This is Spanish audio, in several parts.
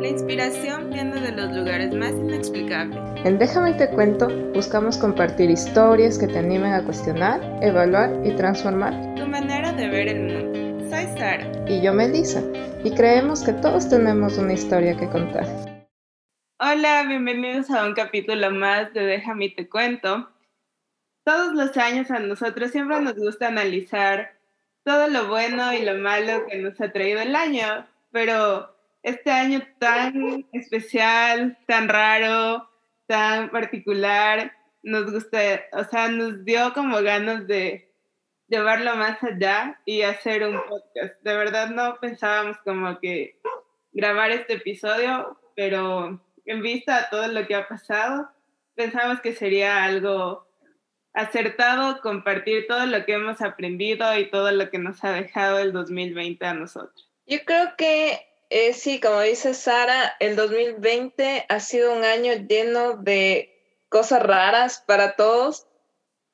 La inspiración viene de los lugares más inexplicables. En Déjame te cuento, buscamos compartir historias que te animen a cuestionar, evaluar y transformar tu manera de ver el mundo. Soy Sara. Y yo Melissa, y creemos que todos tenemos una historia que contar. Hola, bienvenidos a un capítulo más de Déjame te cuento. Todos los años a nosotros siempre nos gusta analizar todo lo bueno y lo malo que nos ha traído el año, pero este año tan especial, tan raro, tan particular, nos gusta, o sea, nos dio como ganas de llevarlo más allá y hacer un podcast. De verdad no pensábamos como que grabar este episodio, pero en vista a todo lo que ha pasado, pensamos que sería algo acertado compartir todo lo que hemos aprendido y todo lo que nos ha dejado el 2020 a nosotros. Yo creo que eh, sí, como dice Sara, el 2020 ha sido un año lleno de cosas raras para todos.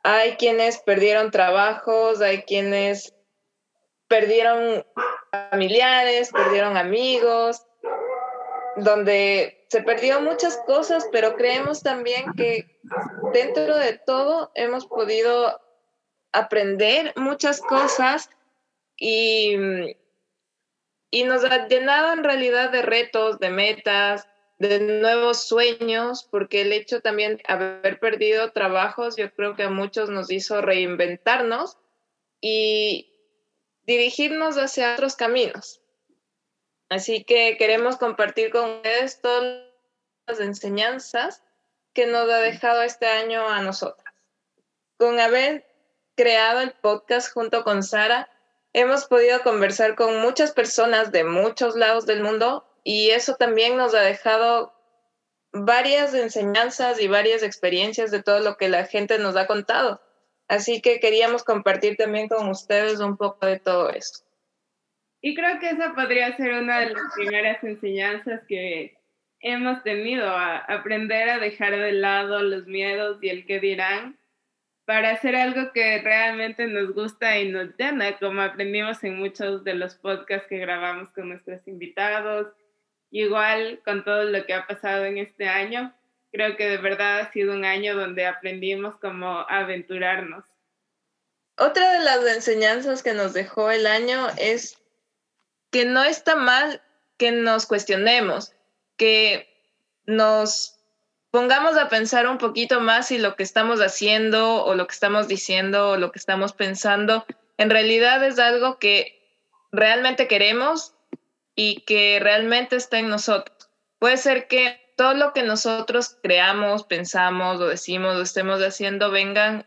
Hay quienes perdieron trabajos, hay quienes perdieron familiares, perdieron amigos, donde se perdió muchas cosas, pero creemos también que dentro de todo hemos podido aprender muchas cosas y, y nos ha llenado en realidad de retos, de metas, de nuevos sueños, porque el hecho también de haber perdido trabajos, yo creo que a muchos nos hizo reinventarnos y dirigirnos hacia otros caminos. Así que queremos compartir con ustedes todas las enseñanzas que nos ha dejado este año a nosotras. Con haber creado el podcast junto con Sara, hemos podido conversar con muchas personas de muchos lados del mundo y eso también nos ha dejado varias enseñanzas y varias experiencias de todo lo que la gente nos ha contado. Así que queríamos compartir también con ustedes un poco de todo esto. Y creo que esa podría ser una de las primeras enseñanzas que hemos tenido, a aprender a dejar de lado los miedos y el que dirán para hacer algo que realmente nos gusta y nos llena, como aprendimos en muchos de los podcasts que grabamos con nuestros invitados, igual con todo lo que ha pasado en este año. Creo que de verdad ha sido un año donde aprendimos como aventurarnos. Otra de las enseñanzas que nos dejó el año es que no está mal que nos cuestionemos, que nos pongamos a pensar un poquito más si lo que estamos haciendo o lo que estamos diciendo o lo que estamos pensando en realidad es algo que realmente queremos y que realmente está en nosotros. Puede ser que todo lo que nosotros creamos, pensamos o decimos o estemos haciendo vengan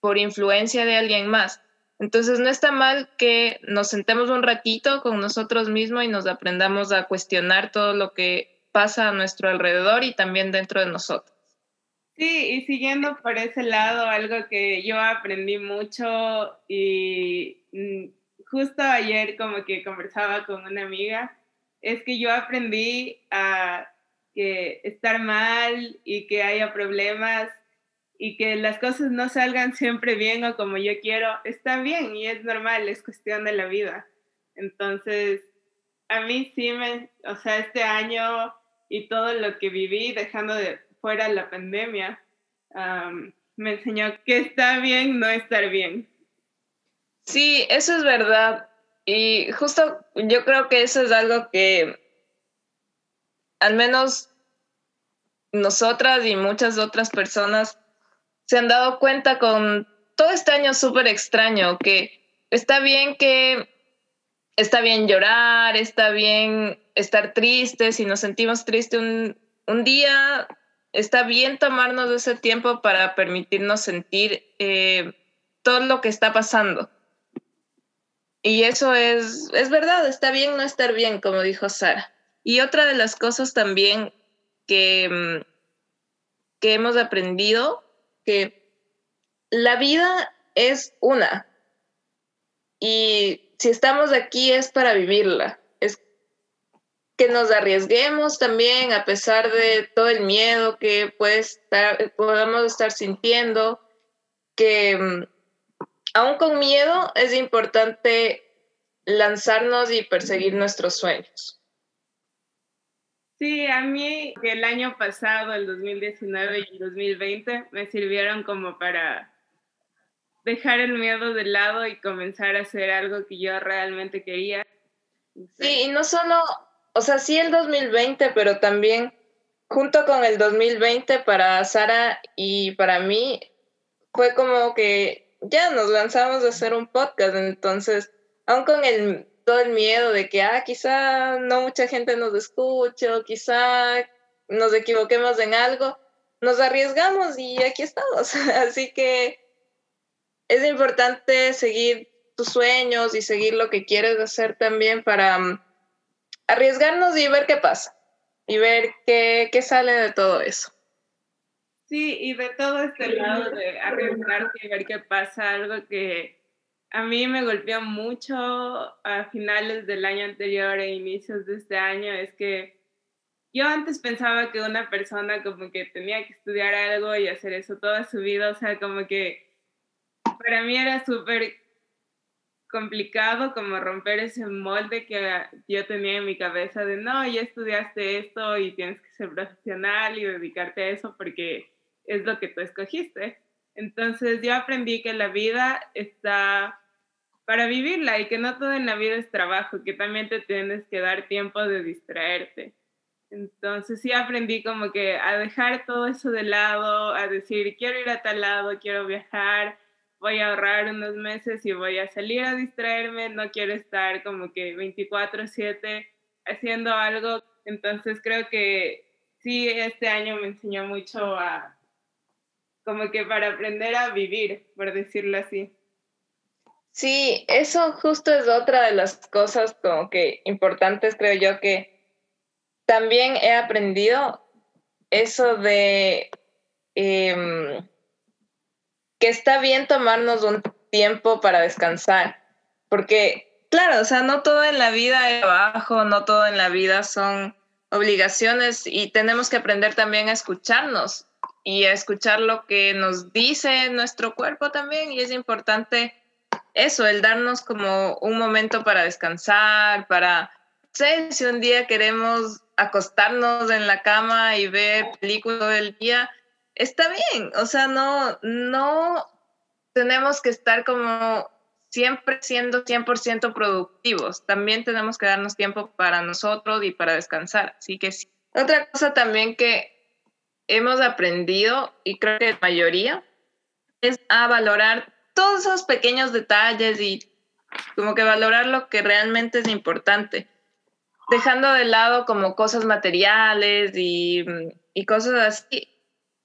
por influencia de alguien más. Entonces no está mal que nos sentemos un ratito con nosotros mismos y nos aprendamos a cuestionar todo lo que pasa a nuestro alrededor y también dentro de nosotros. Sí, y siguiendo por ese lado, algo que yo aprendí mucho y mm, justo ayer como que conversaba con una amiga, es que yo aprendí a que estar mal y que haya problemas y que las cosas no salgan siempre bien o como yo quiero, está bien y es normal, es cuestión de la vida. Entonces, a mí sí me, o sea, este año y todo lo que viví dejando de fuera la pandemia, me enseñó que está bien no estar bien. Sí, eso es verdad. Y justo yo creo que eso es algo que al menos nosotras y muchas otras personas se han dado cuenta con todo este año súper extraño, que está bien que está bien llorar, está bien estar tristes, si nos sentimos tristes un, un día, está bien tomarnos ese tiempo para permitirnos sentir eh, todo lo que está pasando. Y eso es, es verdad, está bien no estar bien, como dijo Sara. Y otra de las cosas también que, mm, que hemos aprendido que la vida es una y si estamos aquí es para vivirla, es que nos arriesguemos también a pesar de todo el miedo que puede estar, podamos estar sintiendo, que mm, aún con miedo es importante lanzarnos y perseguir nuestros sueños. Sí, a mí el año pasado, el 2019 y el 2020, me sirvieron como para dejar el miedo de lado y comenzar a hacer algo que yo realmente quería. Sí, y no solo, o sea, sí el 2020, pero también junto con el 2020 para Sara y para mí fue como que ya nos lanzamos a hacer un podcast, entonces, aún con el todo el miedo de que, ah, quizá no mucha gente nos escuche o quizá nos equivoquemos en algo, nos arriesgamos y aquí estamos. Así que es importante seguir tus sueños y seguir lo que quieres hacer también para um, arriesgarnos y ver qué pasa y ver qué, qué sale de todo eso. Sí, y de todo este lado de arriesgarte y ver qué pasa, algo que a mí me golpeó mucho a finales del año anterior e inicios de este año es que yo antes pensaba que una persona como que tenía que estudiar algo y hacer eso toda su vida, o sea, como que para mí era súper complicado como romper ese molde que yo tenía en mi cabeza de no, ya estudiaste esto y tienes que ser profesional y dedicarte a eso porque es lo que tú escogiste. Entonces yo aprendí que la vida está para vivirla y que no todo en la vida es trabajo, que también te tienes que dar tiempo de distraerte. Entonces sí aprendí como que a dejar todo eso de lado, a decir, quiero ir a tal lado, quiero viajar, voy a ahorrar unos meses y voy a salir a distraerme, no quiero estar como que 24/7 haciendo algo. Entonces creo que sí, este año me enseñó mucho a, como que para aprender a vivir, por decirlo así. Sí, eso justo es otra de las cosas como que importantes, creo yo, que también he aprendido eso de em, que está bien tomarnos un tiempo para descansar, porque claro, o sea, no todo en la vida es trabajo, no todo en la vida son obligaciones y tenemos que aprender también a escucharnos y a escuchar lo que nos dice nuestro cuerpo también y es importante eso, el darnos como un momento para descansar, para, sé, si un día queremos acostarnos en la cama y ver películas del día, está bien, o sea, no, no tenemos que estar como siempre siendo 100% productivos, también tenemos que darnos tiempo para nosotros y para descansar, así que sí. Otra cosa también que hemos aprendido, y creo que la mayoría, es a valorar todos esos pequeños detalles y como que valorar lo que realmente es importante, dejando de lado como cosas materiales y, y cosas así.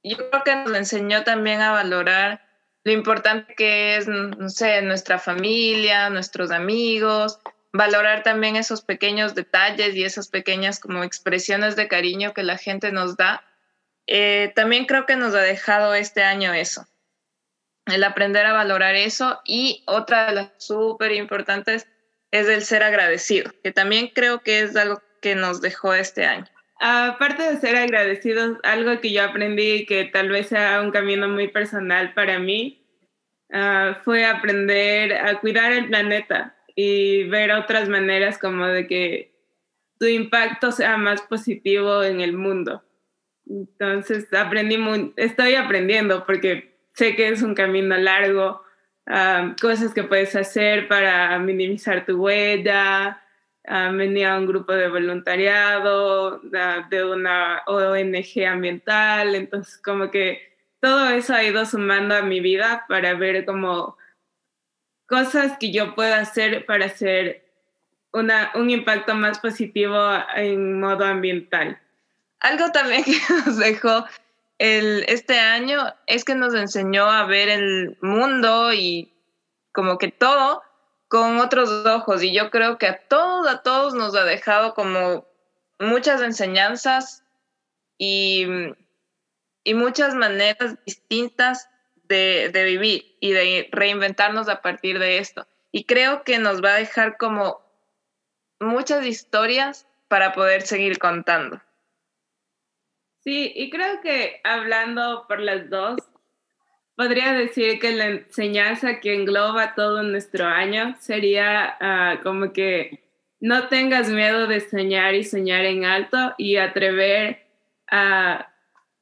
Yo creo que nos enseñó también a valorar lo importante que es, no sé, nuestra familia, nuestros amigos, valorar también esos pequeños detalles y esas pequeñas como expresiones de cariño que la gente nos da. Eh, también creo que nos ha dejado este año eso el aprender a valorar eso y otra de las súper importantes es el ser agradecido, que también creo que es algo que nos dejó este año. Aparte de ser agradecidos, algo que yo aprendí que tal vez sea un camino muy personal para mí, ah, fue aprender a cuidar el planeta y ver otras maneras como de que tu impacto sea más positivo en el mundo. Entonces aprendí estoy aprendiendo porque sé que es un camino largo, cosas que puedes hacer para minimizar tu huella, venir a un grupo de voluntariado, de una ONG ambiental, entonces como que todo eso ha ido sumando a mi vida para ver como cosas que yo puedo hacer para hacer una, un impacto más positivo en modo ambiental. Algo también que nos dejó el, este año es que nos enseñó a ver el mundo y como que todo con otros ojos y yo creo que a todos, a todos nos ha dejado como muchas enseñanzas y, y muchas maneras distintas de, de, vivir y de reinventarnos a partir de esto. Y creo que nos va a dejar como muchas historias para poder seguir contando. Sí, y creo que hablando por las dos, podría decir que la enseñanza que engloba todo nuestro año sería ah, como que no tengas miedo de soñar y soñar en alto y atrever a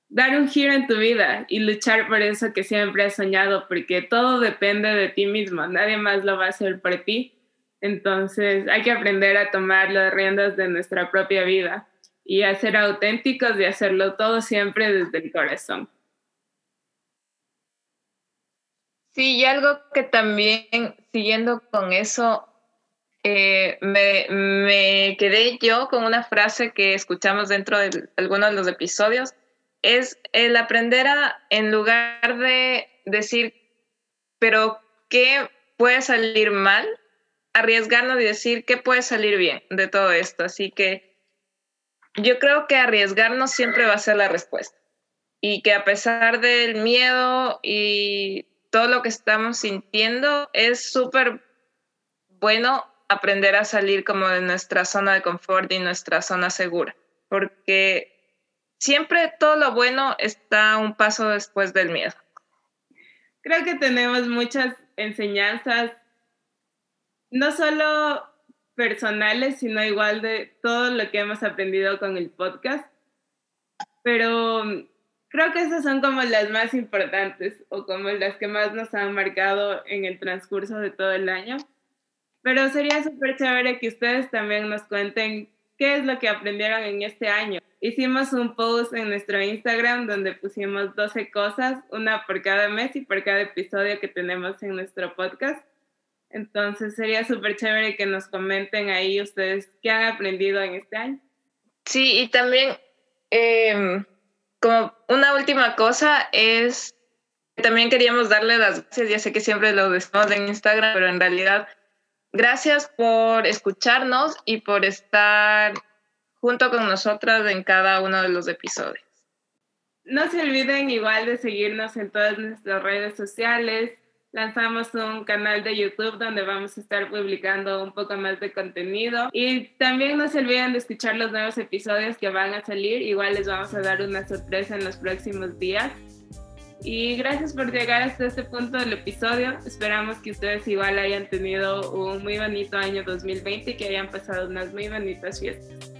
dar un giro en tu vida y luchar por eso que siempre has soñado, porque todo depende de ti mismo, nadie más lo va a hacer por ti. Entonces hay que aprender a tomar las riendas de nuestra propia vida y a ser auténticos y hacerlo todo siempre desde el corazón. Sí, y algo que también, siguiendo con eso, eh, me, me, quedé yo con una frase que escuchamos dentro de algunos de los episodios, es el aprender a, en lugar de decir, pero ¿qué puede salir mal? Arriesgarnos y decir, ¿qué puede salir bien de todo esto? Así que yo creo que arriesgarnos siempre va a ser la respuesta. Y que a pesar del miedo y todo lo que estamos sintiendo, es súper bueno aprender a salir como de nuestra zona de confort y nuestra zona segura. Porque siempre todo lo bueno está un paso después del miedo. Creo que tenemos muchas enseñanzas, no solo personales, sino igual de todo lo que hemos aprendido con el podcast. Pero creo que esas son como las más importantes o como las que más nos han marcado en el transcurso de todo el año. Pero sería súper chévere que ustedes también nos cuenten qué es lo que aprendieron en este año. Hicimos un post en nuestro Instagram donde pusimos 12 cosas, una por cada mes y por cada episodio que tenemos en nuestro podcast. Entonces sería súper chévere que nos comenten ahí ustedes qué han aprendido en este año. Sí, y también em, como una última cosa es, también queríamos darle las gracias, ya sé que siempre lo decimos en Instagram, pero en realidad Gracias por escucharnos y por estar junto con nosotras en cada uno de los episodios. No se olviden igual de seguirnos en todas nuestras redes sociales. Lanzamos un canal de YouTube donde vamos a estar publicando un poco más de contenido. Y también no se olviden de escuchar los nuevos episodios que van a salir. Igual les vamos a dar una sorpresa en los próximos días. Y gracias por llegar hasta este punto del episodio. Esperamos que ustedes igual hayan tenido un muy bonito año 2020 y que hayan pasado unas muy bonitas fiestas.